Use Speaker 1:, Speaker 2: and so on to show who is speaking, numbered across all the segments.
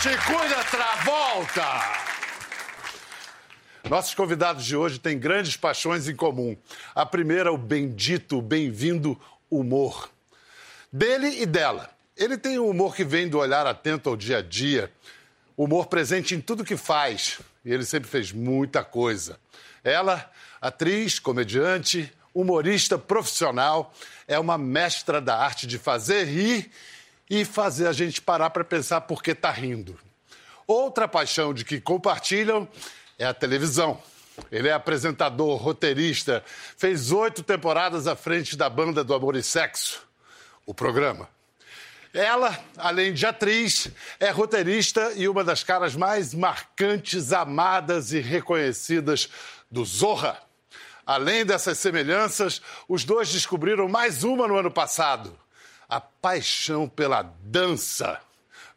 Speaker 1: Te cuida, Travolta! Nossos convidados de hoje têm grandes paixões em comum. A primeira, o bendito, bem-vindo humor. Dele e dela. Ele tem um humor que vem do olhar atento ao dia a dia, humor presente em tudo que faz. E ele sempre fez muita coisa. Ela, atriz, comediante, humorista profissional, é uma mestra da arte de fazer rir fazer a gente parar para pensar por que está rindo. Outra paixão de que compartilham é a televisão. Ele é apresentador, roteirista, fez oito temporadas à frente da banda do Amor e Sexo, o programa. Ela, além de atriz, é roteirista e uma das caras mais marcantes, amadas e reconhecidas do Zorra. Além dessas semelhanças, os dois descobriram mais uma no ano passado: a paixão pela dança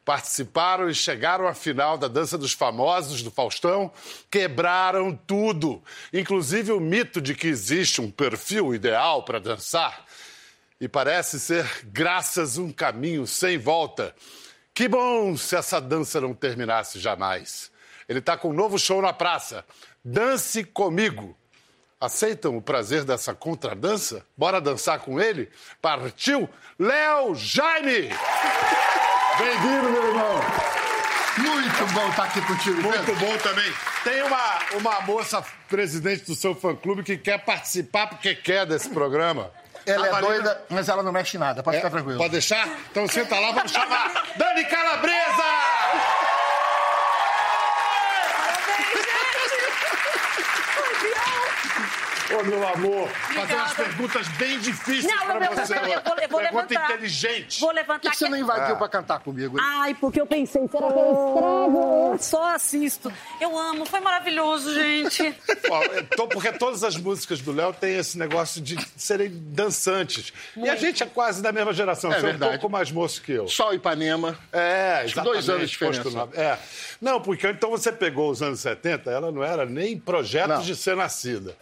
Speaker 1: participaram e chegaram à final da Dança dos Famosos do Faustão, quebraram tudo, inclusive o mito de que existe um perfil ideal para dançar. E parece ser, graças um caminho sem volta. Que bom se essa dança não terminasse jamais. Ele está com um novo show na praça. Dance comigo. Aceitam o prazer dessa contradança? Bora dançar com ele? Partiu Léo Jaime! Bem-vindo, meu irmão.
Speaker 2: Muito bom estar aqui contigo,
Speaker 1: Muito
Speaker 2: Pedro.
Speaker 1: bom também. Tem uma, uma moça presidente do seu fã-clube que quer participar porque quer desse programa.
Speaker 2: Ela
Speaker 1: A
Speaker 2: é
Speaker 1: Marina-
Speaker 2: doida, mas ela não mexe em nada, pode
Speaker 1: É?
Speaker 2: ficar tranquilo.
Speaker 1: Pode deixar? Então senta lá, vamos chamar Dani Calabresa! Ô, meu amor, fazer umas perguntas bem difíceis
Speaker 3: Não,
Speaker 1: pra
Speaker 3: eu-
Speaker 1: você.
Speaker 3: eu- eu vou- eu vou
Speaker 1: Pergunta
Speaker 3: levantar.
Speaker 1: inteligente.
Speaker 3: Vou
Speaker 2: Por
Speaker 3: levantar
Speaker 2: que, que você não invadiu pra cantar comigo? hein?
Speaker 3: Ai, porque eu pensei, será que eu estrago? Eu só assisto. Eu amo, foi maravilhoso, gente.
Speaker 1: Ó, to- Porque todas as músicas do Léo têm esse negócio de serem dançantes. E a gente é quase da mesma geração.
Speaker 2: É
Speaker 1: Você é um
Speaker 2: verdade.
Speaker 1: pouco mais moço que eu.
Speaker 2: Sol Ipanema.
Speaker 1: É,
Speaker 2: que dois
Speaker 1: exatamente,
Speaker 2: anos de diferença.
Speaker 1: É. Não, porque então você pegou os anos 70, ela não era nem projeto
Speaker 2: Não.
Speaker 1: de ser nascida.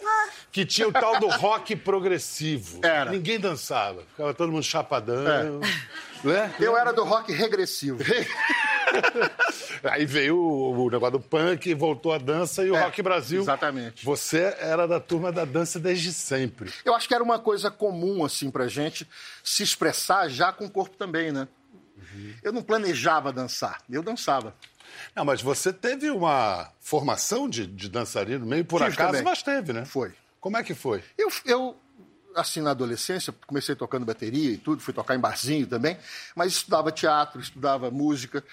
Speaker 1: Que tinha o tal do rock progressivo.
Speaker 2: Era.
Speaker 1: Ninguém dançava. Ficava todo mundo chapadão. Né?
Speaker 2: Eu era do rock regressivo.
Speaker 1: Aí veio o, o negócio do punk, voltou a dança e o
Speaker 2: É,
Speaker 1: Rock Brasil.
Speaker 2: exatamente.
Speaker 1: Você era da turma da dança desde sempre.
Speaker 2: Eu acho que era uma coisa comum, assim, pra gente se expressar já com o corpo também, né? Eu não planejava dançar, eu dançava.
Speaker 1: Não, mas você teve uma formação de, de dançarino, meio por
Speaker 2: Tive
Speaker 1: acaso,
Speaker 2: também.
Speaker 1: mas teve, né?
Speaker 2: Foi.
Speaker 1: Como é que foi?
Speaker 2: Eu, eu, assim, na adolescência, comecei tocando bateria e tudo, fui tocar em barzinho também, mas estudava teatro, estudava música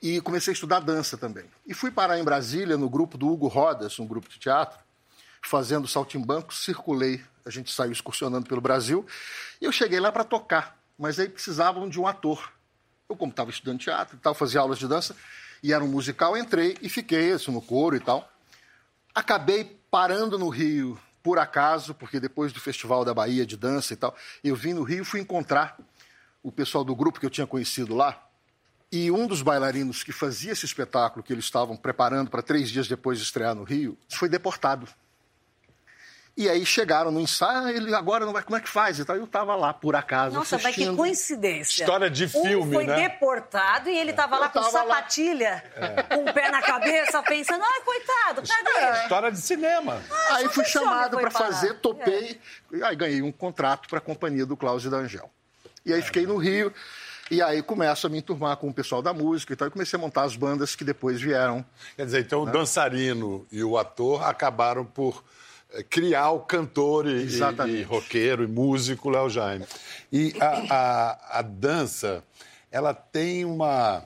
Speaker 2: e comecei a estudar dança também. E fui parar em Brasília, no grupo do Hugo Rodas, um grupo de teatro, fazendo saltimbanco, circulei, a gente saiu excursionando pelo Brasil, e eu cheguei lá para tocar, mas aí precisavam de um ator. Eu, como estava estudando teatro e tal, fazia aulas de dança, e era um musical, entrei e fiquei assim, no coro e tal. Acabei parando no Rio por acaso, porque depois do Festival da Bahia de Dança e tal, eu vim no Rio e fui encontrar o pessoal do grupo que eu tinha conhecido lá. E um dos bailarinos que fazia esse espetáculo que eles estavam preparando para três dias depois de estrear no Rio foi deportado. E aí chegaram no ensaio, ah, ele agora não vai, como é que faz? E tal. Eu estava lá, por acaso,
Speaker 3: Nossa, mas que
Speaker 2: assistindo.
Speaker 3: coincidência.
Speaker 1: História de filme,
Speaker 3: um foi
Speaker 1: né?
Speaker 3: deportado e ele tava lá com
Speaker 2: tava lá.
Speaker 3: sapatilha, com o pé na cabeça, pensando, ai, coitado, cadê?
Speaker 1: História de cinema.
Speaker 2: Aí fui chamado para fazer, topei, e aí ganhei um contrato para a companhia do Klaus e da Angel. E aí fiquei no Rio, e aí começo a me enturmar com o pessoal da música e tal, e comecei a montar as bandas que depois vieram.
Speaker 1: Quer dizer, então o dançarino e o ator acabaram por criar o cantor e, e,
Speaker 2: Exatamente.
Speaker 1: e roqueiro e músico Léo Jaime. E a, a, a dança, ela tem uma,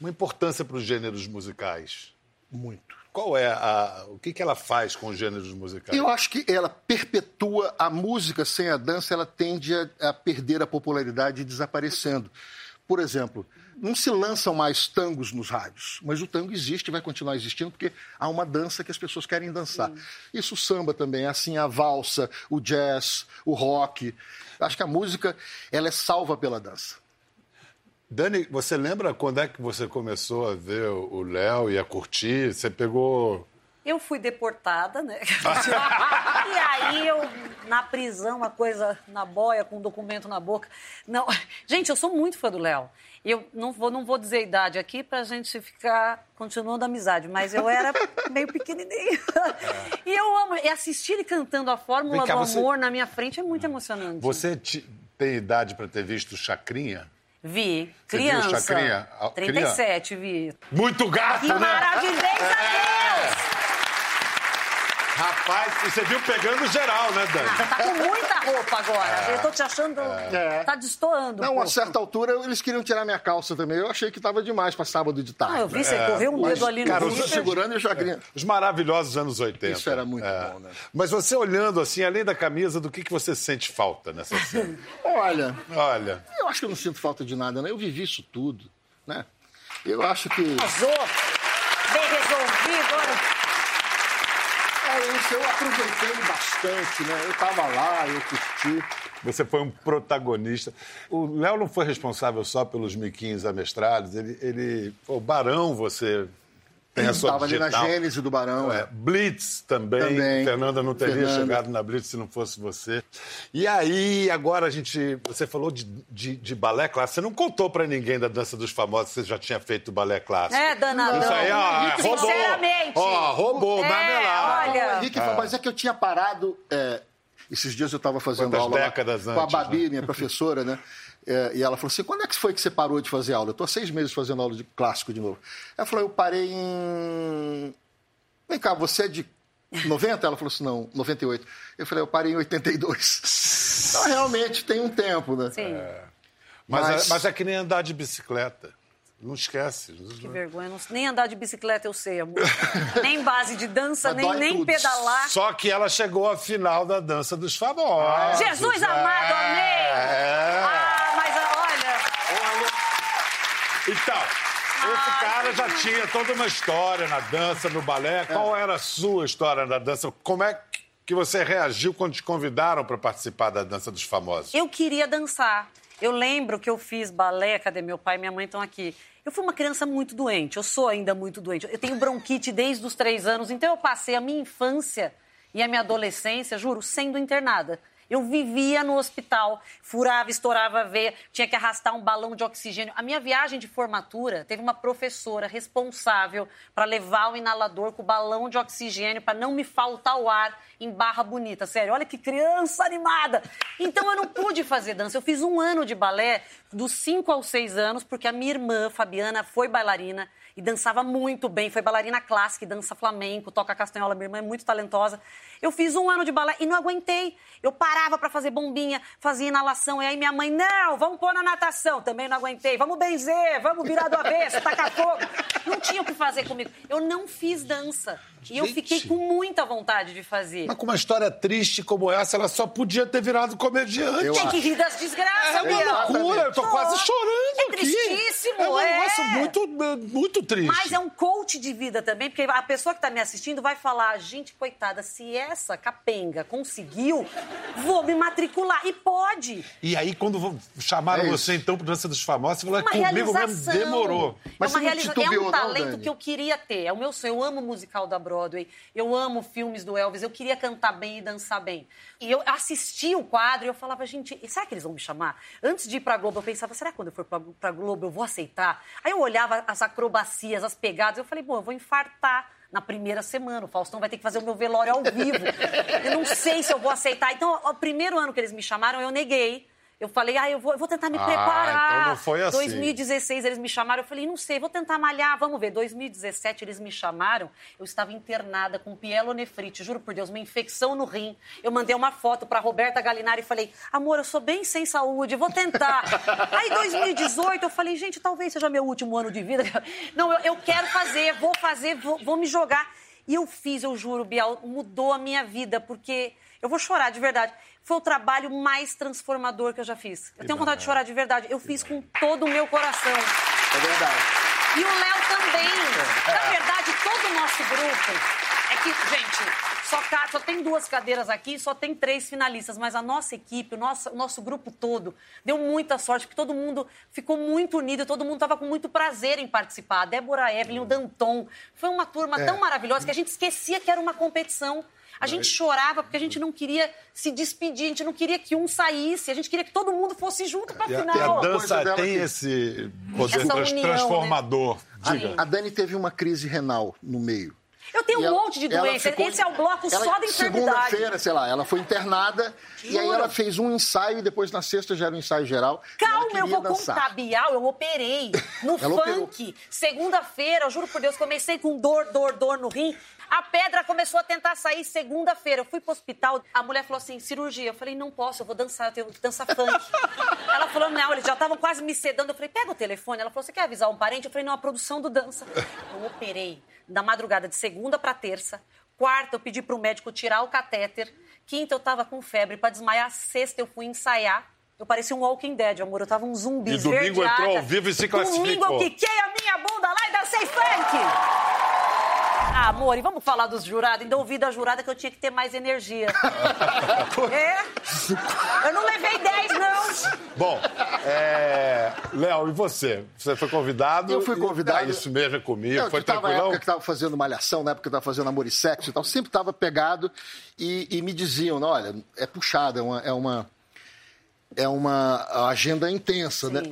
Speaker 1: uma importância para os gêneros musicais.
Speaker 2: Muito.
Speaker 1: Qual é a. O que, que ela faz com os gêneros musicais?
Speaker 2: Eu acho que ela perpetua a música sem a dança, ela tende a, a perder a popularidade e desaparecendo. Por exemplo, não se lançam mais tangos nos rádios, mas o tango existe e vai continuar existindo porque há uma dança que as pessoas querem dançar. Isso o samba também, é assim a valsa, o jazz, o rock. Acho que a música ela é salva pela dança.
Speaker 1: Dani, você lembra quando é que você começou a ver o Léo e a curtir? Você pegou.
Speaker 3: Eu fui deportada, né? e aí eu, na prisão, uma coisa na boia, com um documento na boca. Não, gente, eu sou muito fã do Léo. Eu não vou, não vou dizer a idade aqui para a gente ficar continuando a amizade, mas eu era meio pequenininha. É. E eu amo. E assistir ele cantando a Fórmula cá, do Amor você... na minha frente é muito emocionante.
Speaker 1: Você tem idade para ter visto Chacrinha?
Speaker 3: Vi. Você criança. Viu Chacrinha? 37, vi.
Speaker 1: Muito gato,
Speaker 3: que
Speaker 1: né?
Speaker 3: Maravilhosa, é. Deus!
Speaker 1: Rapaz, você viu pegando geral, né, Dani?
Speaker 3: Ah, tá com muita roupa agora. É. Eu tô te achando. É. Tá destoando.
Speaker 2: Não, um a certa altura eles queriam tirar minha calça também. Eu achei que tava demais pra sábado de tarde.
Speaker 3: Ah, eu vi, você é. correu um dedo ali no
Speaker 2: Cara, os segurando e já
Speaker 1: é. Os maravilhosos anos 80.
Speaker 2: Isso era muito é. bom, né?
Speaker 1: Mas você olhando assim, além da camisa, do que, que você sente falta nessa cena?
Speaker 2: Olha.
Speaker 1: Olha.
Speaker 2: Eu acho que eu não sinto falta de nada, né? Eu vivi isso tudo, né? Eu acho que.
Speaker 3: Arrasou! Bem resolvido, olha.
Speaker 2: É isso, eu aproveitei bastante, né? Eu estava lá, eu curti.
Speaker 1: Você foi um protagonista. O Léo não foi responsável só pelos miquinhos amestrados, ele, ele. O Barão, você tem a sua Estava
Speaker 2: ali na gênese do Barão. É.
Speaker 1: é. Blitz também. também. Fernanda não teria Fernanda. chegado na Blitz se não fosse você. E aí, agora a gente. Você falou de, de, de balé clássico. Você não contou pra ninguém da Dança dos Famosos que você já tinha feito balé clássico.
Speaker 3: É, danadão.
Speaker 1: Isso aí, ó, roubou.
Speaker 3: Sinceramente.
Speaker 1: Ó, roubou, é, marmelada.
Speaker 3: Olha.
Speaker 2: Henrique, é. Mas é que eu tinha parado. É, esses dias eu estava fazendo Quantas aula
Speaker 1: décadas
Speaker 2: com a Babi,
Speaker 1: né?
Speaker 2: minha professora, né? É, e ela falou assim: quando é que foi que você parou de fazer aula? Eu estou há seis meses fazendo aula de clássico de novo. Ela falou: eu parei em. Vem cá, você é de 90? Ela falou assim: não, 98. Eu falei: eu parei em 82. Então, realmente, tem um tempo, né?
Speaker 3: Sim. É.
Speaker 1: Mas, mas... É, mas é que nem andar de bicicleta. Não esquece.
Speaker 3: Que vergonha. Não, nem andar de bicicleta eu sei, amor. nem base de dança, nem, nem pedalar.
Speaker 1: Só que ela chegou à final da dança dos famosos.
Speaker 3: Jesus amado, amém! É. Ah,
Speaker 1: então, esse cara já tinha toda uma história na dança, no balé. Qual era a sua história na dança? Como é que você reagiu quando te convidaram para participar da Dança dos Famosos?
Speaker 3: Eu queria dançar. Eu lembro que eu fiz balé, cadê meu pai e minha mãe estão aqui. Eu fui uma criança muito doente, eu sou ainda muito doente. Eu tenho bronquite desde os três anos, então eu passei a minha infância e a minha adolescência, juro, sendo internada. Eu vivia no hospital, furava, estourava a veia, tinha que arrastar um balão de oxigênio. A minha viagem de formatura teve uma professora responsável para levar o inalador com o balão de oxigênio para não me faltar o ar em Barra Bonita. Sério, olha que criança animada! Então eu não pude fazer dança. Eu fiz um ano de balé dos 5 aos 6 anos, porque a minha irmã, Fabiana, foi bailarina e dançava muito bem. Foi bailarina clássica, dança flamenco, toca castanhola. Minha irmã é muito talentosa. Eu fiz um ano de balé e não aguentei. Eu parava para fazer bombinha, fazia inalação. E aí minha mãe, não, vamos pôr na natação. Também não aguentei. Vamos benzer, vamos virar do avesso, tacar fogo. Não tinha o que fazer comigo. Eu não fiz dança. Gente. E eu fiquei com muita vontade de fazer.
Speaker 1: Mas com uma história triste como essa, ela só podia ter virado comediante.
Speaker 3: Eu Tem acho. que rir das desgraças,
Speaker 1: É uma loucura, eu tô quase chorando
Speaker 3: é aqui. tristíssimo,
Speaker 1: é. um
Speaker 3: é.
Speaker 1: negócio muito, muito triste.
Speaker 3: Mas é um coach de vida também, porque a pessoa que está me assistindo vai falar, gente, coitada, se essa capenga conseguiu, vou me matricular. E pode.
Speaker 1: E aí, quando chamaram é você, então, para Dança dos Famosos, você falou, é comigo mesmo, demorou.
Speaker 3: Mas é, uma realiza... é um talento não, que eu queria ter, é o meu sonho. Eu amo o musical da Broadway, eu amo filmes do Elvis, eu queria cantar bem e dançar bem. E eu assisti o quadro e eu falava, gente, será que eles vão me chamar? Antes de ir pra Globo, eu pensava, será que quando eu for pra, pra Globo eu vou aceitar? Aí eu olhava as acrobacias, as pegadas, eu falei, bom, eu vou infartar na primeira semana. O Faustão vai ter que fazer o meu velório ao vivo. Eu não sei se eu vou aceitar. Então, o primeiro ano que eles me chamaram, eu neguei. Eu falei, ah, eu vou, eu vou tentar me ah, preparar.
Speaker 1: Então não foi assim.
Speaker 3: 2016 eles me chamaram, eu falei, não sei, vou tentar malhar, vamos ver. 2017 eles me chamaram, eu estava internada com pielonefrite, juro por Deus, uma infecção no rim. Eu mandei uma foto para Roberta Galinari e falei, amor, eu sou bem sem saúde, vou tentar. Aí 2018 eu falei, gente, talvez seja meu último ano de vida. Não, eu, eu quero fazer, vou fazer, vou, vou me jogar. E eu fiz, eu juro, Bial, mudou a minha vida, porque eu vou chorar de verdade foi o trabalho mais transformador que eu já fiz. Eu tenho vontade de chorar de verdade. Eu fiz com todo o meu coração.
Speaker 2: É verdade.
Speaker 3: E o Léo também. É. Na verdade, todo o nosso grupo é que, gente, só, só, tem duas cadeiras aqui, só tem três finalistas, mas a nossa equipe, o nosso, o nosso grupo todo, deu muita sorte, porque todo mundo ficou muito unido, todo mundo estava com muito prazer em participar. A Débora Evelyn, o Danton. Foi uma turma é. tão maravilhosa que a gente esquecia que era uma competição. A gente chorava porque a gente não queria se despedir, a gente não queria que um saísse, a gente queria que todo mundo fosse junto pra
Speaker 1: E a,
Speaker 3: final.
Speaker 1: e a dança tem
Speaker 2: que-
Speaker 1: esse poder trans-
Speaker 3: união, né?
Speaker 1: transformador. Diga.
Speaker 2: A Dani teve uma crise renal no meio.
Speaker 3: Eu tenho
Speaker 2: E
Speaker 3: um
Speaker 2: ela-
Speaker 3: monte de
Speaker 2: ela
Speaker 3: doença.
Speaker 2: ficou-
Speaker 3: Esse é o bloco
Speaker 2: ela-
Speaker 3: só da enfermidade.
Speaker 2: Segunda-feira, sei lá, ela foi internada e aí ela fez um ensaio e depois na sexta já era um ensaio geral.
Speaker 3: Calma, eu vou
Speaker 2: dançar.
Speaker 3: contar, Bial, eu operei no funk. Segunda-feira, eu juro por Deus, comecei com dor, dor, dor no rim. A pedra começou a tentar sair segunda-feira. Eu fui pro hospital, a mulher falou assim, cirurgia. Eu falei, não posso, eu vou dançar, eu tenho que dançar funk. Ela falou, não, eles já estavam quase me sedando. Eu falei, pega o telefone. Ela falou, você quer avisar um parente? Eu falei, não, a produção do dança. Eu operei da madrugada de segunda pra terça. Quarta, eu pedi pro médico tirar o catéter. Quinta, eu tava com febre pra desmaiar. Sexta, eu fui ensaiar. Eu parecia um Walking Dead, amor. Eu tava um zumbi.
Speaker 1: E domingo
Speaker 3: esverdeada.
Speaker 1: entrou ao vivo e se
Speaker 3: Domingo
Speaker 1: classificou.
Speaker 3: eu quiquei a minha bunda lá e dancei funk. Ah, amor, e vamos falar dos jurados? Ainda ouvi da jurada que eu tinha que ter mais energia. é? Eu não levei 10, não.
Speaker 1: Bom, é... Léo, e você? Você foi convidado?
Speaker 2: Eu fui convidado.
Speaker 1: É isso mesmo, é comigo.
Speaker 2: Eu,
Speaker 1: foi
Speaker 2: que tava na época que estava fazendo malhação, na época que eu estava fazendo amor e sexo e tal, sempre estava pegado e, e me diziam, "Não, olha, é puxada, é uma, é uma, é uma agenda intensa, né?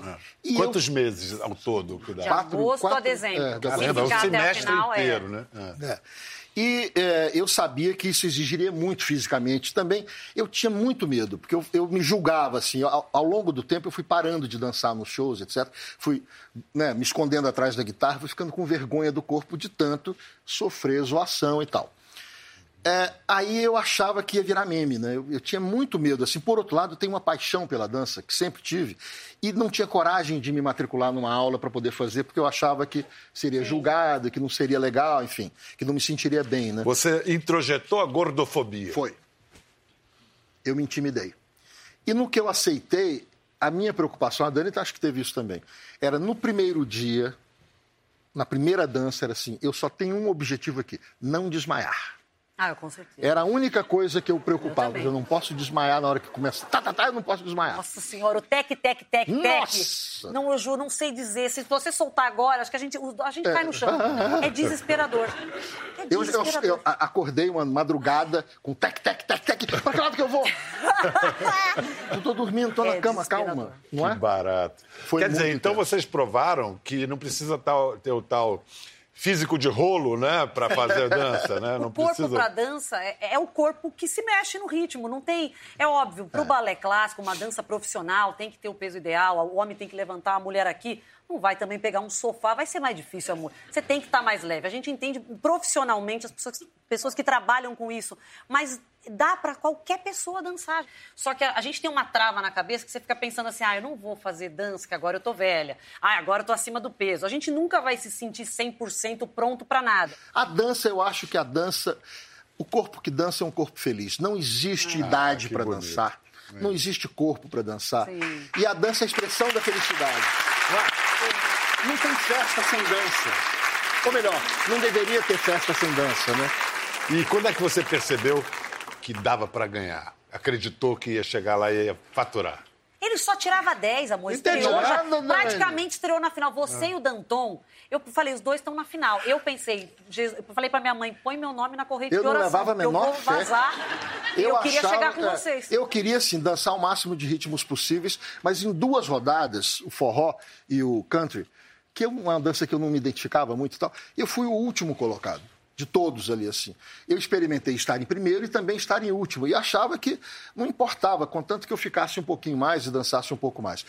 Speaker 2: E eu-
Speaker 1: Quantos meses ao todo que dá?
Speaker 3: De
Speaker 2: Quatro-
Speaker 3: agosto a
Speaker 2: quatro-
Speaker 3: dezembro.
Speaker 2: é, da-
Speaker 3: Se
Speaker 1: Caramba, é o
Speaker 3: a
Speaker 1: semestre
Speaker 3: final, é.
Speaker 1: inteiro, né? É.
Speaker 2: E é, eu sabia que isso exigiria muito fisicamente também. Eu tinha muito medo, porque eu, eu me julgava assim. Ao, ao longo do tempo, eu fui parando de dançar nos shows, etc. Fui né, me escondendo atrás da guitarra, fui ficando com vergonha do corpo de tanto sofrer zoação e tal. É, aí eu achava que ia virar meme, né? Eu, eu tinha muito medo. Assim, por outro lado, eu tenho uma paixão pela dança, que sempre tive, e não tinha coragem de me matricular numa aula para poder fazer, porque eu achava que seria julgado, que não seria legal, enfim, que não me sentiria bem, né?
Speaker 1: Você introjetou a gordofobia.
Speaker 2: Foi. Eu me intimidei. E no que eu aceitei, a minha preocupação, a Dani acho que teve isso também, era no primeiro dia, na primeira dança, era assim: eu só tenho um objetivo aqui, não desmaiar.
Speaker 3: Ah, eu com certeza.
Speaker 2: Era a única coisa que eu preocupava.
Speaker 3: Eu
Speaker 2: Eu, não posso desmaiar na hora que começa. Tá, tá, tá, eu não posso desmaiar.
Speaker 3: Nossa senhora, o tec, tec, tec, tec.
Speaker 2: Nossa!
Speaker 3: Não, eu juro, não sei dizer. Se você soltar agora, acho que a gente, a gente cai no chão. É desesperador. É
Speaker 2: Eu, eu-
Speaker 3: desesperador.
Speaker 2: eu a- acordei uma madrugada com tec, tec, tec, tec. Pra que lado que eu vou? eu tô dormindo, tô na
Speaker 3: É
Speaker 2: cama,
Speaker 3: desesperador.
Speaker 2: calma. Não
Speaker 1: Que
Speaker 2: é?
Speaker 1: barato.
Speaker 2: Foi
Speaker 1: Quer dizer, então vocês provaram que não precisa tal- ter o tal físico de rolo, né, para fazer dança, né? Não
Speaker 3: O corpo
Speaker 1: precisa.
Speaker 3: para dança é, é o corpo que se mexe no ritmo. Não tem. É óbvio, para o balé clássico, uma dança profissional, tem que ter o peso ideal, o homem tem que levantar a mulher aqui. Não vai também pegar um sofá, vai ser mais difícil, amor. Você tem que estar mais leve. A gente entende profissionalmente as pessoas, pessoas que trabalham com isso. Mas dá para qualquer pessoa dançar. Só que a, a gente tem uma trava na cabeça que você fica pensando assim: ah, eu não vou fazer dança, que agora eu tô velha. Ah, agora eu tô acima do peso. A gente nunca vai se sentir 100% pronto para nada.
Speaker 2: A dança, eu acho que a dança. O corpo que dança é um corpo feliz. Não existe idade
Speaker 1: Ah, que
Speaker 2: para dançar. Não existe corpo para dançar.
Speaker 3: Sim.
Speaker 2: E a dança é a expressão da felicidade. Não? Não tem festa sem dança. Ou melhor, não deveria ter festa sem dança, né?
Speaker 1: E quando é que você percebeu que dava para ganhar? Acreditou que ia chegar lá e ia faturar?
Speaker 3: Ele só tirava 10, amor.
Speaker 2: Entendi
Speaker 3: Estreou já,
Speaker 2: né?
Speaker 3: praticamente estreou na final. Você
Speaker 1: Ah.
Speaker 3: e o Danton, eu falei, os dois estão na final. Eu pensei, eu falei pra minha mãe, põe meu nome na corrente
Speaker 2: Eu
Speaker 3: de
Speaker 2: não
Speaker 3: oração.
Speaker 2: levava a
Speaker 3: porque
Speaker 2: menor
Speaker 3: eu vou vazar. eu, queria
Speaker 2: achava-
Speaker 3: chegar com
Speaker 2: é,
Speaker 3: vocês.
Speaker 2: Eu queria, assim, dançar o máximo de ritmos possíveis, mas em duas rodadas, o forró e o country, que é uma dança que eu não me identificava muito e tal, eu fui o último colocado. De todos ali, assim. Eu experimentei estar em primeiro e também estar em último. E achava que não importava, contanto que eu ficasse um pouquinho mais e dançasse um pouco mais.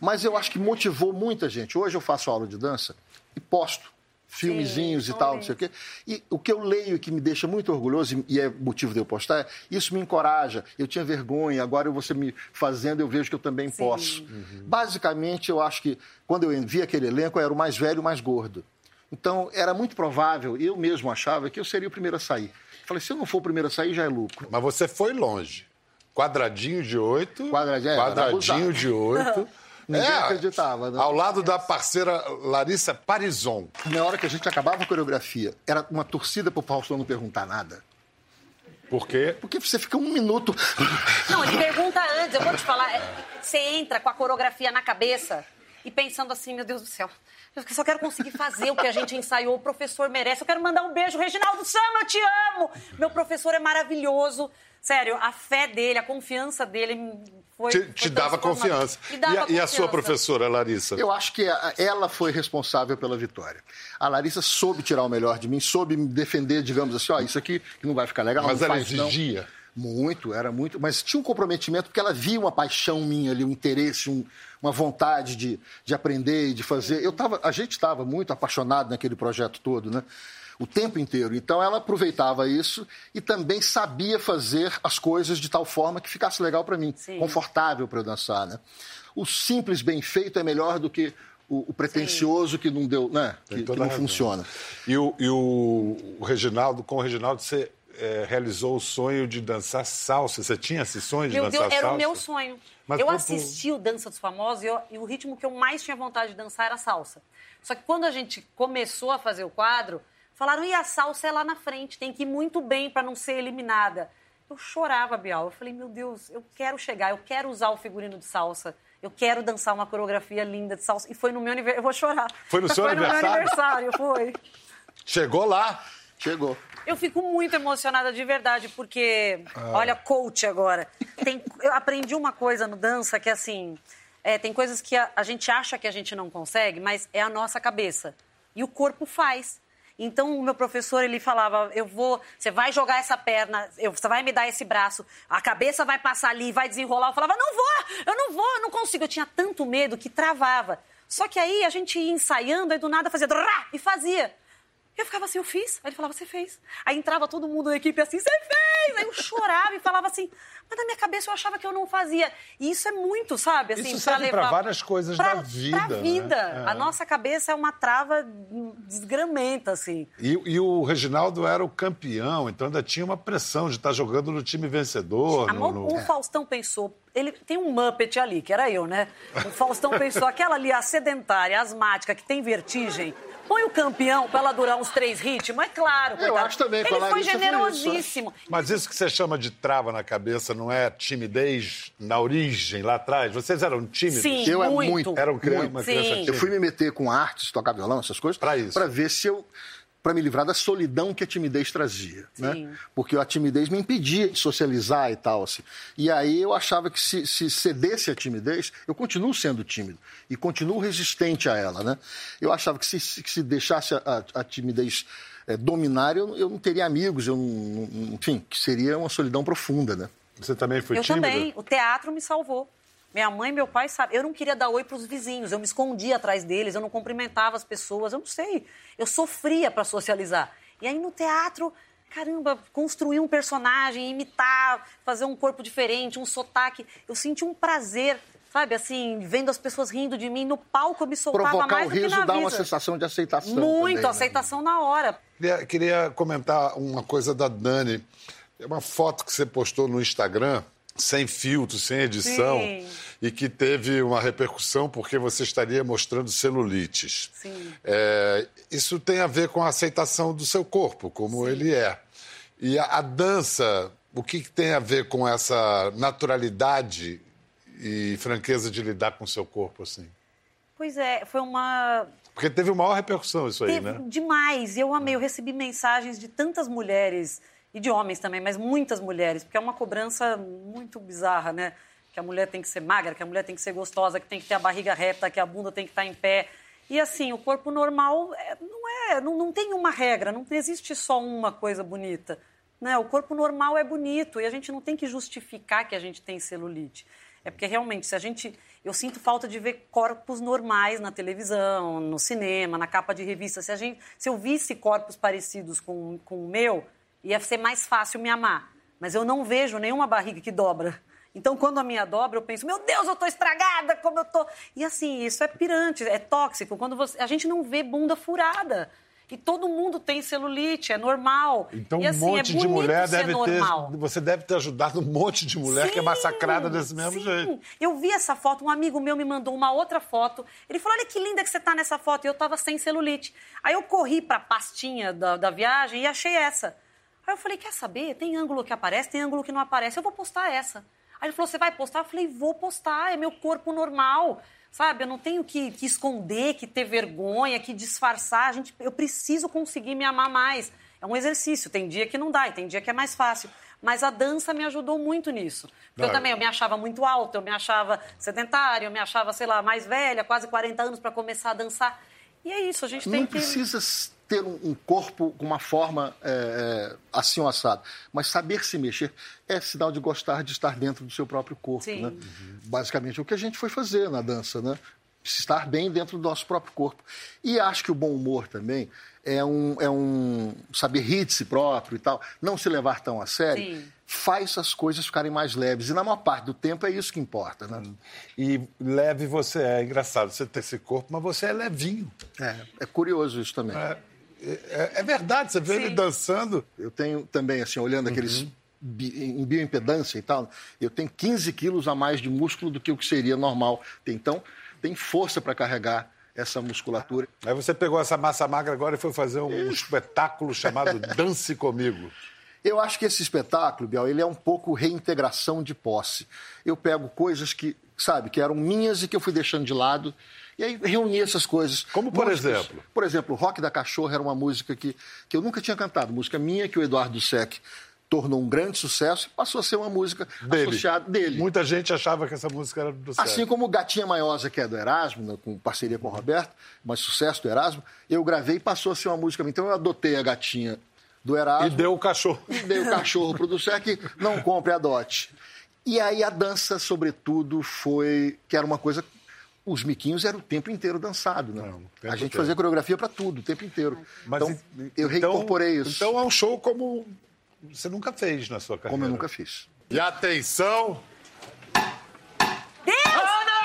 Speaker 2: Mas eu acho que motivou muita gente. Hoje eu faço aula de dança e posto filmezinhos e
Speaker 3: são
Speaker 2: tal, não sei o quê. E o que eu leio que me deixa muito orgulhoso, e é motivo de eu postar, é, isso me encoraja. Eu tinha vergonha, agora você me fazendo, eu vejo que eu também
Speaker 3: Sim.
Speaker 2: posso. Basicamente, eu acho que quando eu vi aquele elenco, eu era o mais velho e o mais gordo. Então, era muito provável, eu mesmo achava, que eu seria o primeiro a sair. Falei, se eu não for o primeiro a sair, já é lucro.
Speaker 1: Mas você foi longe. Quadradinho de oito.
Speaker 2: Quadradinho, é,
Speaker 1: quadradinho de oito.
Speaker 2: Ninguém
Speaker 1: É,
Speaker 2: acreditava, né?
Speaker 1: Ao lado da parceira Larissa Parison.
Speaker 2: Na hora que a gente acabava a coreografia, era uma torcida pro Faustão não perguntar nada.
Speaker 1: Por quê?
Speaker 2: Porque você fica um minuto.
Speaker 3: Não, ele pergunta antes, eu vou te falar. é, Você entra com a coreografia na cabeça e pensando assim, meu Deus do céu, Eu só quero conseguir fazer o que a gente ensaiou, o professor merece. Eu quero mandar um beijo, Reginaldo Sama, eu te amo! Meu professor é maravilhoso. Sério, a fé dele, a confiança dele foi.
Speaker 1: Te,
Speaker 3: foi
Speaker 1: te dava confiança.
Speaker 3: dava
Speaker 1: e, a, e a sua
Speaker 3: confiança.
Speaker 1: professora, Larissa?
Speaker 2: Eu acho que ela foi responsável pela vitória. A Larissa soube tirar o melhor de mim, soube me defender, digamos assim, ó, isso aqui não vai ficar legal.
Speaker 1: Mas
Speaker 2: não
Speaker 1: ela
Speaker 2: faz, não.
Speaker 1: exigia.
Speaker 2: Muito, era muito. Mas tinha um comprometimento, porque ela via uma paixão minha ali, um interesse, um- uma vontade de, de aprender e de fazer. Eu tava, a gente estava muito apaixonado naquele projeto todo, né? O tempo inteiro. Então ela aproveitava isso e também sabia fazer as coisas de tal forma que ficasse legal para mim,
Speaker 3: Sim.
Speaker 2: confortável para eu dançar, né? O simples bem feito é melhor do que o, o pretencioso que não deu, né? Que, que não funciona.
Speaker 1: E o, e o, o Reginaldo, com o Reginaldo, você eh, realizou o sonho de dançar salsa. Você tinha esse sonho de
Speaker 3: Meu
Speaker 1: dançar
Speaker 3: Deus, era
Speaker 1: salsa?
Speaker 3: o meu sonho.
Speaker 1: Mas
Speaker 3: eu
Speaker 1: por-
Speaker 3: assisti o Dança dos Famosos e, eu- e o ritmo que eu mais tinha vontade de dançar era salsa. Só que quando a gente começou a fazer o quadro, falaram, e a salsa é lá na frente, tem que ir muito bem para não ser eliminada. Eu chorava, Bial. Eu falei, meu Deus, eu quero chegar, eu quero usar o figurino de salsa. Eu quero dançar uma coreografia linda de salsa. E foi no meu aniversário. Eu vou chorar.
Speaker 1: Foi no seu
Speaker 3: foi
Speaker 1: aniversário?
Speaker 3: no meu aniversário, foi.
Speaker 1: Chegou lá.
Speaker 2: Chegou.
Speaker 3: Eu fico muito emocionada de verdade, porque,
Speaker 1: Ah.
Speaker 3: olha, coach agora. Tem- eu aprendi uma coisa no dança que, assim, é, tem coisas que a, a gente acha que a gente não consegue, mas é a nossa cabeça. E o corpo faz. Então, o meu professor, ele falava, eu vou, você vai jogar essa perna, você vai me dar esse braço, a cabeça vai passar ali, vai desenrolar. Eu falava, não vou, eu não vou, eu não consigo. Eu tinha tanto medo que travava. Só que aí a gente ia ensaiando, aí do nada fazia e fazia. Eu ficava assim, eu fiz. Aí ele falava, você fez. Aí entrava todo mundo da equipe assim, você fez! Aí eu chorava e falava assim, mas na minha cabeça eu achava que eu não fazia. E isso é muito, sabe? Assim,
Speaker 1: Isso serve pra
Speaker 3: levar...
Speaker 1: várias coisas
Speaker 3: pra,
Speaker 1: da vida,
Speaker 3: Pra
Speaker 1: né?
Speaker 3: vida.
Speaker 1: É.
Speaker 3: A nossa cabeça é uma trava desgramenta, assim.
Speaker 1: E, e o Reginaldo era o campeão, então ainda tinha uma pressão de estar jogando no time vencedor.
Speaker 3: A
Speaker 1: no- no-
Speaker 3: O Faustão pensou, ele tem um Muppet ali, que era eu, né? O Faustão pensou, aquela ali, a sedentária, asmática, que tem vertigem, põe o campeão pra ela durar uns três ritmos, é claro.
Speaker 2: Eu
Speaker 3: coitado.
Speaker 2: acho também,
Speaker 3: Ele foi
Speaker 2: foi isso,
Speaker 3: generosíssimo.
Speaker 1: Mas isso que você chama de trava na cabeça não é timidez na origem, lá atrás? Vocês eram tímidos?
Speaker 3: Sim,
Speaker 2: Eu é
Speaker 3: muito.
Speaker 2: muito.
Speaker 1: Eram criança,
Speaker 2: Muito.
Speaker 1: uma criança
Speaker 3: Sim.
Speaker 1: tímida.
Speaker 2: Eu fui me meter com artes, tocar violão, essas coisas,
Speaker 1: Pra isso.
Speaker 2: pra ver se eu. Pra me livrar da solidão que a timidez trazia.
Speaker 3: Sim.
Speaker 2: Né? Porque a timidez me impedia de socializar e tal. Assim. E aí eu achava que se, se cedesse a timidez, eu continuo sendo tímido e continuo resistente a ela. Né? Eu achava que se, se- que se deixasse a, a- a timidez eh, dominar, eu, eu não teria amigos, eu não, não- enfim, que seria uma solidão profunda. Né?
Speaker 1: Você também foi
Speaker 3: Eu
Speaker 1: tímida?
Speaker 3: também. O teatro me salvou. Minha mãe e meu pai sabem. Eu não queria dar oi para os vizinhos. Eu me escondia atrás deles. Eu não cumprimentava as pessoas. Eu não sei. Eu sofria para socializar. E aí no teatro, caramba, construir um personagem, imitar, fazer um corpo diferente, um sotaque. Eu senti um prazer, sabe? Assim, vendo as pessoas rindo de mim. No palco eu me soltava
Speaker 2: Provocar
Speaker 3: mais
Speaker 2: o
Speaker 3: do que
Speaker 2: riso
Speaker 3: na
Speaker 2: dá uma
Speaker 3: vida.
Speaker 2: sensação de aceitação.
Speaker 3: Muito,
Speaker 2: também, né?
Speaker 3: aceitação na hora.
Speaker 1: Queria, queria comentar uma coisa da Dani. É uma foto que você postou no Instagram, sem filtro, sem edição,
Speaker 3: Sim.
Speaker 1: e que teve uma repercussão porque você estaria mostrando celulites.
Speaker 3: Sim.
Speaker 1: É, isso tem a ver com a aceitação do seu corpo, como ele é. E a, a dança, o que, que tem a ver com essa naturalidade e franqueza de lidar com o seu corpo, assim?
Speaker 3: Pois é, foi uma
Speaker 1: Porque teve uma maior repercussão isso aí,
Speaker 3: Teve
Speaker 1: né?
Speaker 3: demais. E eu amei. Eu recebi mensagens de tantas mulheres, e de homens também, mas muitas mulheres, porque é uma cobrança muito bizarra, né? Que a mulher tem que ser magra, que a mulher tem que ser gostosa, que tem que ter a barriga reta, que a bunda tem que estar em pé. E assim, o corpo normal é- não é, não, não tem uma regra, não existe só uma coisa bonita. Né? O corpo normal é bonito e a gente não tem que justificar que a gente tem celulite. É porque realmente, se a gente. Eu sinto falta de ver corpos normais na televisão, no cinema, na capa de revista. Se, a gente, se eu visse corpos parecidos com, com o meu, ia ser mais fácil me amar. Mas eu não vejo nenhuma barriga que dobra. Então, quando a minha dobra, eu penso, meu Deus, eu tô estragada, como eu tô. E assim, isso é pirante, é tóxico. Quando você... A gente não vê bunda furada. E todo mundo tem celulite, é normal.
Speaker 1: Então,
Speaker 3: e,
Speaker 1: um
Speaker 3: assim,
Speaker 1: monte
Speaker 3: é
Speaker 1: de
Speaker 3: bonito
Speaker 1: mulher deve ter.
Speaker 3: normal.
Speaker 1: Você deve ter ajudado um monte de mulher que é
Speaker 3: Sim,
Speaker 1: massacrada desse mesmo
Speaker 3: sim.
Speaker 1: jeito.
Speaker 3: Eu vi essa foto, um amigo meu me mandou uma outra foto. Ele falou: Olha que linda que você tá nessa foto. E eu tava sem celulite. Aí eu corri pra pastinha da, da viagem e achei essa. Aí eu falei: Quer saber? Tem ângulo que aparece, tem ângulo que não aparece. Eu vou postar essa. Aí ele falou: Você vai postar? Eu falei: Vou postar, é meu corpo normal. Sabe, eu não tenho que, que esconder, que ter vergonha, que disfarçar. A gente, eu preciso conseguir me amar mais. É um exercício. Tem dia que não dá e tem dia que é mais fácil. Mas a dança me ajudou muito nisso. Porque eu também eu me achava muito alta, eu me achava sedentária, eu me achava, sei lá, mais velha, quase 40 anos para começar a dançar. E é isso, a gente tem
Speaker 2: não
Speaker 3: que.
Speaker 2: precisa ter um, um corpo com uma forma é, é, assim ou assado, mas saber se mexer é sinal de gostar de estar dentro do seu próprio corpo.
Speaker 3: Sim.
Speaker 2: Né? Basicamente, é o que a gente foi fazer na dança, né? Estar bem dentro do nosso próprio corpo. E acho que o bom humor também é um, é um saber rir de si próprio e tal, não se levar tão a sério.
Speaker 3: Sim.
Speaker 2: Faz as coisas ficarem mais leves. E na maior parte do tempo é isso que importa, né?
Speaker 1: E leve você é. engraçado, você tem esse corpo, mas você é levinho.
Speaker 2: É, é curioso isso também.
Speaker 1: É, é- é verdade, você vê ele
Speaker 3: Sim.
Speaker 1: dançando.
Speaker 2: Eu tenho também, assim, olhando aqueles
Speaker 1: Uhum.
Speaker 2: bi- em bioimpedância e tal, eu tenho 15 quilos a mais de músculo do que o que seria normal. Então, tem força para carregar essa musculatura.
Speaker 1: Aí você pegou essa massa magra agora e foi fazer um espetáculo chamado Dance Comigo.
Speaker 2: Eu acho que esse espetáculo, Biel, ele é um pouco reintegração de posse. Eu pego coisas que, sabe, que eram minhas e que eu fui deixando de lado. E aí reuni essas coisas.
Speaker 1: Como por
Speaker 2: Músicas-
Speaker 1: exemplo?
Speaker 2: Por exemplo, Rock da Cachorra era uma música que, que eu nunca tinha cantado. Música minha que o Eduardo Sec tornou um grande sucesso e passou a ser uma música
Speaker 1: Dele.
Speaker 2: associada dele.
Speaker 1: Muita gente achava que essa música era do
Speaker 2: Assim
Speaker 1: Sérgio.
Speaker 2: como Gatinha Maiosa, que é do Erasmo, né, com parceria com o Roberto, mas sucesso do Erasmo, eu gravei e passou a ser uma música minha. Então eu adotei a Gatinha do Erasmo
Speaker 1: E deu o cachorro.
Speaker 2: e dei o cachorro pro que não compre, adote. E aí a dança, sobretudo, foi... que era uma coisa... Os miquinhos era o tempo inteiro dançado, né?
Speaker 1: Não,
Speaker 2: a gente
Speaker 1: inteiro.
Speaker 2: fazia coreografia para tudo, o tempo inteiro.
Speaker 1: Mas
Speaker 2: então,
Speaker 1: e-
Speaker 2: eu reincorporei isso,
Speaker 1: Então é um show como você nunca fez na sua carreira.
Speaker 2: como eu nunca fiz.
Speaker 1: E atenção,
Speaker 3: Deus!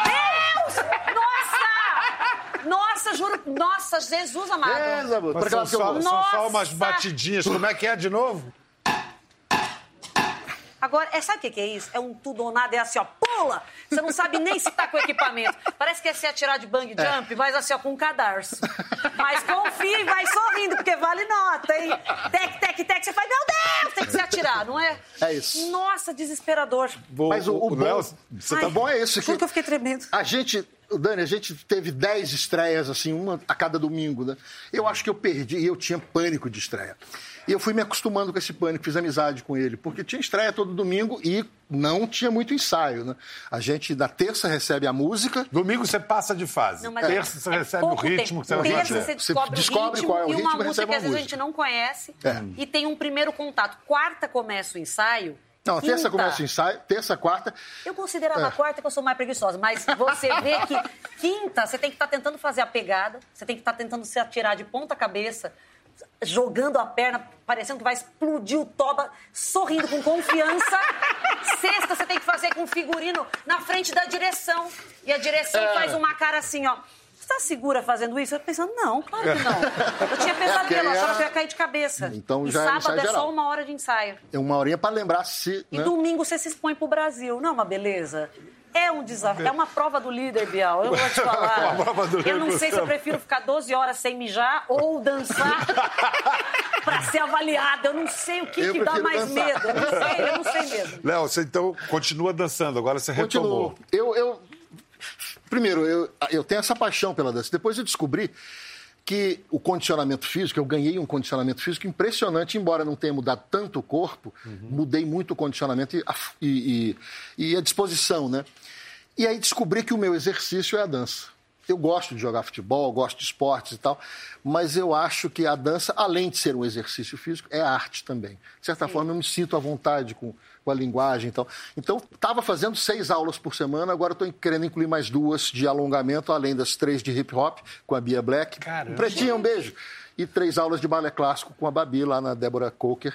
Speaker 3: Deus! Nossa! Nossa, juro. Nossa, Jesus amado.
Speaker 2: Beleza, Por
Speaker 1: são
Speaker 2: eu
Speaker 1: só,
Speaker 2: vou.
Speaker 1: são só umas batidinhas. Como é que é de novo?
Speaker 3: Agora, é, sabe o que, que é isso? É um tudo ou nada, é assim, ó, pula! Você não sabe nem se tá com equipamento. Parece que é se atirar de bang jump, mas assim, ó, com um cadarço. Mas confia e vai sorrindo, porque vale nota, hein? Tec, tec, tec, você faz, meu Deus, tem que se atirar, não é?
Speaker 2: É isso.
Speaker 3: Nossa, desesperador.
Speaker 1: Vou-
Speaker 2: Mas o, o bom,
Speaker 1: Léo, você
Speaker 2: Ai,
Speaker 1: tá
Speaker 2: o bom é isso.
Speaker 3: Juro que eu fiquei tremendo.
Speaker 2: A gente, o Dani, a gente teve 10 estreias, assim, uma a cada domingo, né? Eu acho que eu perdi, e eu tinha pânico de estreia. E eu fui me acostumando com esse pânico, fiz amizade com ele, porque tinha estreia todo domingo e não tinha muito ensaio, né? A gente, na terça, recebe a música.
Speaker 1: Domingo você passa de fase.
Speaker 3: Não, mas
Speaker 1: Terça
Speaker 3: é-
Speaker 1: você
Speaker 3: é
Speaker 1: recebe o ritmo você vai
Speaker 3: Terça
Speaker 1: fazer.
Speaker 3: você
Speaker 2: Você
Speaker 3: descobre, ritmo
Speaker 2: qual é o
Speaker 3: e
Speaker 2: ritmo
Speaker 3: uma
Speaker 2: e
Speaker 3: música
Speaker 2: recebe
Speaker 3: que
Speaker 2: uma
Speaker 3: às vezes a
Speaker 2: música.
Speaker 3: gente não conhece.
Speaker 2: É.
Speaker 3: E tem um primeiro contato. Quarta começa o ensaio.
Speaker 2: Não, a terça
Speaker 3: quinta-
Speaker 2: começa o ensaio, terça, quarta.
Speaker 3: Eu considerava
Speaker 2: É.
Speaker 3: a quarta que eu sou mais preguiçosa, mas você vê que quinta você tem que estar tentando fazer a pegada, você tem que estar tentando se atirar de ponta cabeça, jogando a perna, parecendo que vai explodir o toba, sorrindo com confiança. Sexta você tem que fazer com o figurino na frente da direção. E a direção
Speaker 2: É.
Speaker 3: faz uma cara assim, ó. Você tá segura fazendo isso? Eu pensando, não, claro que não. Eu tinha pesadelo,
Speaker 2: porque
Speaker 3: eu
Speaker 2: aí
Speaker 3: achava
Speaker 2: é-
Speaker 3: que eu ia cair de cabeça.
Speaker 2: Então
Speaker 3: e
Speaker 2: já é
Speaker 3: sábado é só uma hora de ensaio.
Speaker 2: É uma horinha para lembrar se.
Speaker 3: E
Speaker 2: né?
Speaker 3: domingo você se expõe pro Brasil. Não é uma beleza? É um desafio. É uma prova do líder, Bial. Eu vou te falar.
Speaker 1: Uma prova do líder,
Speaker 3: eu não sei se eu prefiro ficar 12 horas sem mijar ou dançar pra ser avaliada. Eu não sei o que,
Speaker 2: Eu
Speaker 3: que dá mais
Speaker 2: dançar.
Speaker 3: medo. Eu não sei, eu não sei mesmo.
Speaker 1: Léo, você então continua dançando, agora você retomou.
Speaker 2: Eu, eu, primeiro, eu, eu tenho essa paixão pela dança. Depois eu descobri que o condicionamento físico, eu ganhei um condicionamento físico impressionante, embora não tenha mudado tanto o corpo, mudei muito o condicionamento e a, e- e- e a disposição, né? E aí descobri que o meu exercício é a dança. Eu gosto de jogar futebol, gosto de esportes e tal, mas eu acho que a dança, além de ser um exercício físico, é arte também. De certa forma, eu me sinto à vontade com, com a linguagem e tal. Então, estava fazendo seis aulas por semana, agora estou querendo incluir mais duas de alongamento, além das três de hip hop, com a Bia Black.
Speaker 1: Caramba.
Speaker 2: Um pretinho, um beijo. E três aulas de balé clássico com a Babi, lá na Débora Coker.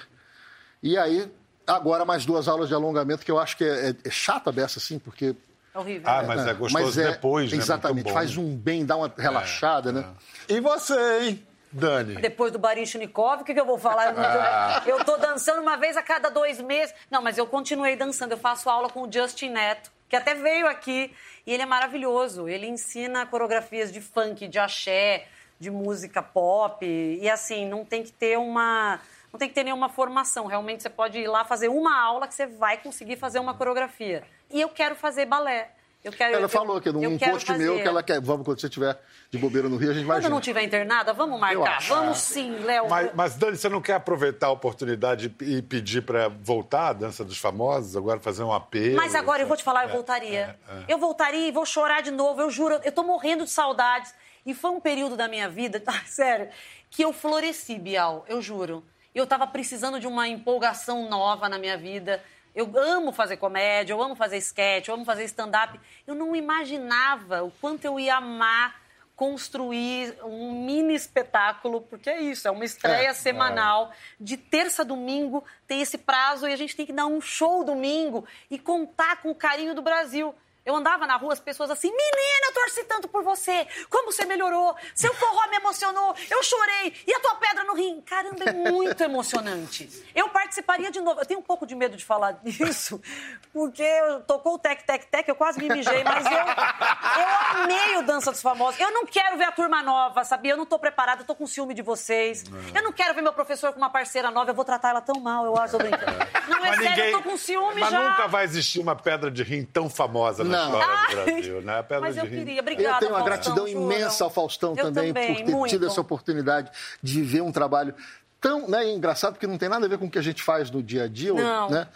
Speaker 2: E aí, agora mais duas aulas de alongamento, que eu acho que é, é, é chata dessa, assim, porque
Speaker 3: É horrível.
Speaker 1: Ah, mas é gostoso
Speaker 2: mas é-
Speaker 1: depois, né?
Speaker 2: Exatamente,
Speaker 1: Muito bom.
Speaker 2: faz um bem, dá uma relaxada, né?
Speaker 1: E você, hein, Dani?
Speaker 3: Depois do Baryshnikov, o que, que eu vou falar? Eu,
Speaker 2: Ah.
Speaker 3: eu tô dançando uma vez a cada dois meses. Não, mas eu continuei dançando. Eu faço aula com o Justin Neto, que até veio aqui. E ele é maravilhoso. Ele ensina coreografias de funk, de axé, de música pop. E assim, não tem que ter uma. Não tem que ter nenhuma formação. Realmente você pode ir lá fazer uma aula que você vai conseguir fazer uma coreografia. E eu quero fazer balé. Eu quero,
Speaker 2: ela
Speaker 3: eu,
Speaker 2: falou que num post meu que ela quer. Vamos, quando você estiver de bobeira no Rio, a gente vai
Speaker 3: Quando
Speaker 2: junto.
Speaker 3: não tiver internada, vamos marcar. Vamos sim, Léo.
Speaker 1: Mas, mas, Dani, você não quer aproveitar a oportunidade e pedir para voltar à Dança dos Famosos, agora fazer um apelo?
Speaker 3: Mas agora eu vou te falar, eu voltaria. É, é, é. Eu voltaria e vou chorar de novo, eu juro. Eu tô morrendo de saudades. E foi um período da minha vida, tá, sério, que eu floresci, Bial, eu juro. Eu estava precisando de uma empolgação nova na minha vida. Eu amo fazer comédia, eu amo fazer sketch, eu amo fazer stand-up. Eu não imaginava o quanto eu ia amar construir um mini espetáculo, porque é isso, é uma estreia é, semanal. É. De terça a domingo tem esse prazo e a gente tem que dar um show domingo e contar com o carinho do Brasil. Eu andava na rua, as pessoas assim, menina, eu torci tanto por você. Como você melhorou? Seu forró me emocionou. Eu chorei. E a tua pedra no rim? Caramba, é muito emocionante. Eu participaria de novo. Eu tenho um pouco de medo de falar disso, porque tocou o tec, tec, tec, eu quase me mijei, mas eu, eu amei o Dança dos Famosos. Eu não quero ver a turma nova, sabia? Eu não tô preparada, eu tô com ciúme de vocês. Eu não quero ver meu professor com uma parceira nova, eu vou tratar ela tão mal, eu acho, brincando. Não é mas sério, ninguém... eu tô com ciúme
Speaker 1: mas
Speaker 3: já.
Speaker 1: Mas nunca vai existir uma pedra de rim tão famosa, né? Não. história do Brasil, né?
Speaker 3: A Mas eu queria, obrigada,
Speaker 2: Eu tenho uma
Speaker 3: Faustão,
Speaker 2: gratidão
Speaker 3: juro.
Speaker 2: imensa ao Faustão também,
Speaker 3: também,
Speaker 2: por ter
Speaker 3: muito.
Speaker 2: tido essa oportunidade de ver um trabalho tão né, engraçado, porque não tem nada a ver com o que a gente faz no dia a dia,
Speaker 3: Não.
Speaker 2: né?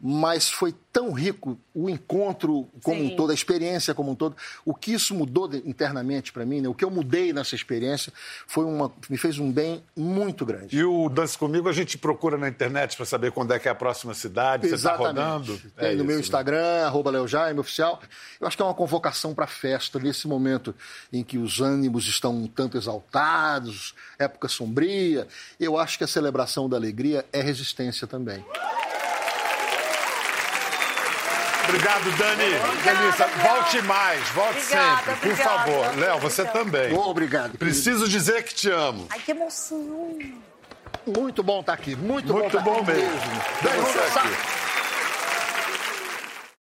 Speaker 2: Mas foi tão rico o encontro como
Speaker 3: Sim.
Speaker 2: um todo, a experiência como um todo. O que isso mudou internamente para mim, né? o que eu mudei nessa experiência, foi uma, me fez um bem muito grande.
Speaker 1: E o Dance Comigo a gente procura na internet para saber quando é que é a próxima cidade. Você está
Speaker 2: Exatamente.
Speaker 1: rodando?
Speaker 2: Tem
Speaker 1: É
Speaker 2: no meu
Speaker 1: isso, né?
Speaker 2: Instagram, arroba Leo Jaime, oficial. Eu acho que é uma convocação para festa, nesse momento em que os ânimos estão um tanto exaltados, época sombria. Eu acho que a celebração da alegria é resistência também.
Speaker 1: Obrigado, Dani.
Speaker 3: Obrigada,
Speaker 1: Delícia, volte mais, volte
Speaker 3: Obrigada,
Speaker 1: sempre, por
Speaker 3: obrigada.
Speaker 1: favor. Léo, você também.
Speaker 2: Obrigado.
Speaker 1: Preciso dizer que te amo.
Speaker 3: Ai, que emoção.
Speaker 2: Muito bom estar aqui. Muito,
Speaker 1: Muito
Speaker 2: bom estar
Speaker 1: bom
Speaker 2: aqui
Speaker 1: mesmo.
Speaker 2: mesmo.
Speaker 1: Você aqui.